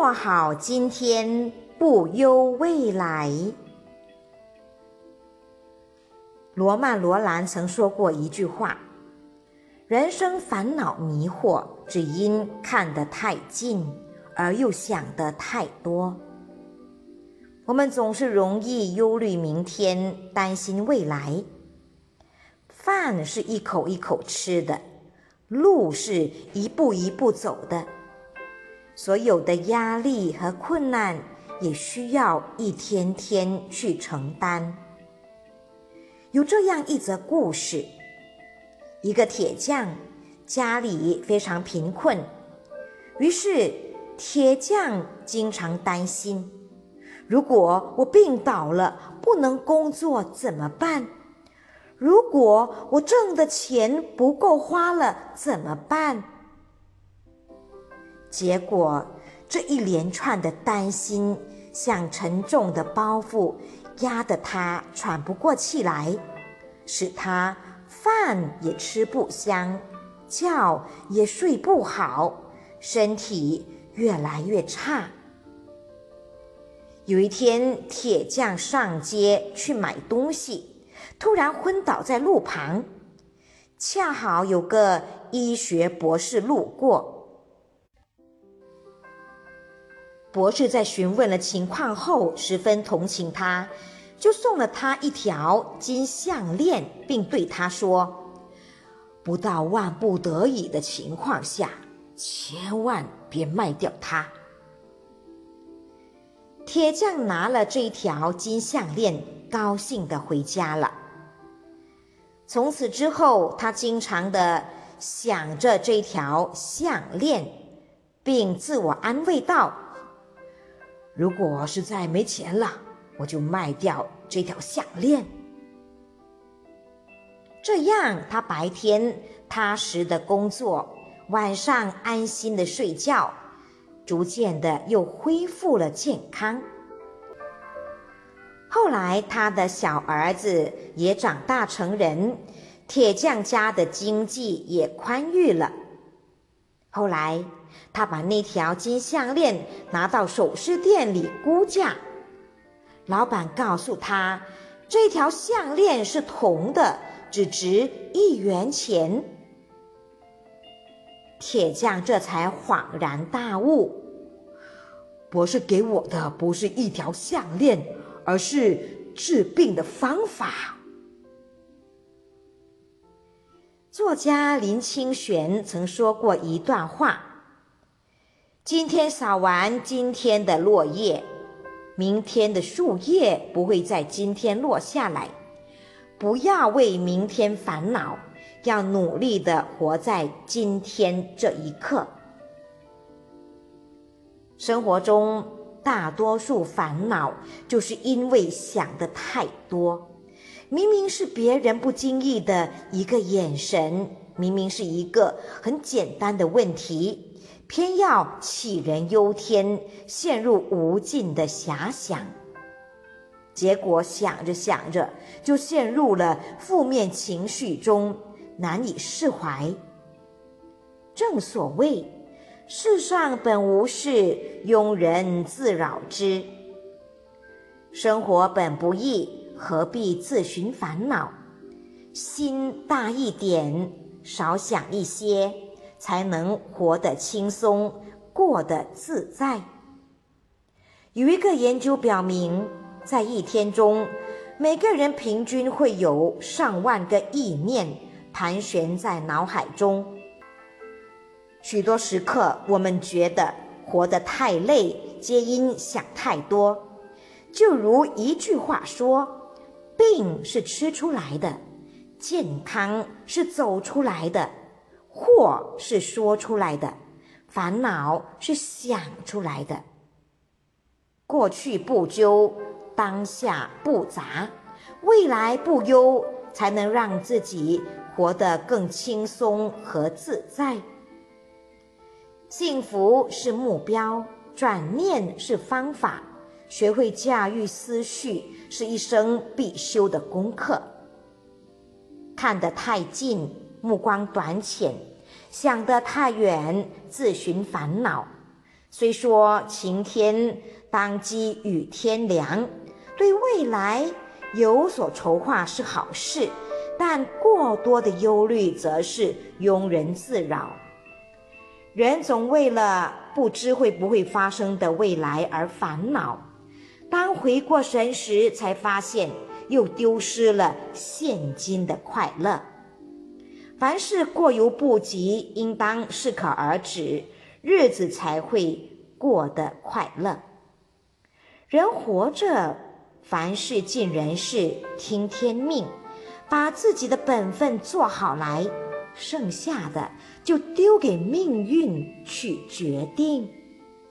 过好今天，不忧未来。罗曼·罗兰曾说过一句话：“人生烦恼迷惑，只因看得太近，而又想得太多。”我们总是容易忧虑明天，担心未来。饭是一口一口吃的，路是一步一步走的。所有的压力和困难，也需要一天天去承担。有这样一则故事：一个铁匠家里非常贫困，于是铁匠经常担心。如果我病倒了，不能工作怎么办？如果我挣的钱不够花了怎么办？结果，这一连串的担心像沉重的包袱，压得他喘不过气来，使他饭也吃不香，觉也睡不好，身体越来越差。有一天，铁匠上街去买东西，突然昏倒在路旁。恰好有个医学博士路过，博士在询问了情况后，十分同情他，就送了他一条金项链，并对他说：“不到万不得已的情况下，千万别卖掉它。”铁匠拿了这条金项链，高兴地回家了。从此之后，他经常的想着这条项链，并自我安慰道：“如果实在没钱了，我就卖掉这条项链。这样，他白天踏实的工作，晚上安心的睡觉。”逐渐的又恢复了健康。后来，他的小儿子也长大成人，铁匠家的经济也宽裕了。后来，他把那条金项链拿到首饰店里估价，老板告诉他，这条项链是铜的，只值一元钱。铁匠这才恍然大悟。博士给我的不是一条项链，而是治病的方法。作家林清玄曾说过一段话：“今天扫完今天的落叶，明天的树叶不会在今天落下来。不要为明天烦恼，要努力的活在今天这一刻。”生活中大多数烦恼，就是因为想的太多。明明是别人不经意的一个眼神，明明是一个很简单的问题，偏要杞人忧天，陷入无尽的遐想。结果想着想着，就陷入了负面情绪中，难以释怀。正所谓。世上本无事，庸人自扰之。生活本不易，何必自寻烦恼？心大一点，少想一些，才能活得轻松，过得自在。有一个研究表明，在一天中，每个人平均会有上万个意念盘旋在脑海中。许多时刻，我们觉得活得太累，皆因想太多。就如一句话说：“病是吃出来的，健康是走出来的，祸是说出来的，烦恼是想出来的。”过去不究，当下不杂，未来不忧，才能让自己活得更轻松和自在。幸福是目标，转念是方法，学会驾驭思绪是一生必修的功课。看得太近，目光短浅；想得太远，自寻烦恼。虽说晴天当积雨天凉，对未来有所筹划是好事，但过多的忧虑则是庸人自扰。人总为了不知会不会发生的未来而烦恼，当回过神时，才发现又丢失了现今的快乐。凡事过犹不及，应当适可而止，日子才会过得快乐。人活着，凡事尽人事，听天命，把自己的本分做好来。剩下的就丢给命运去决定。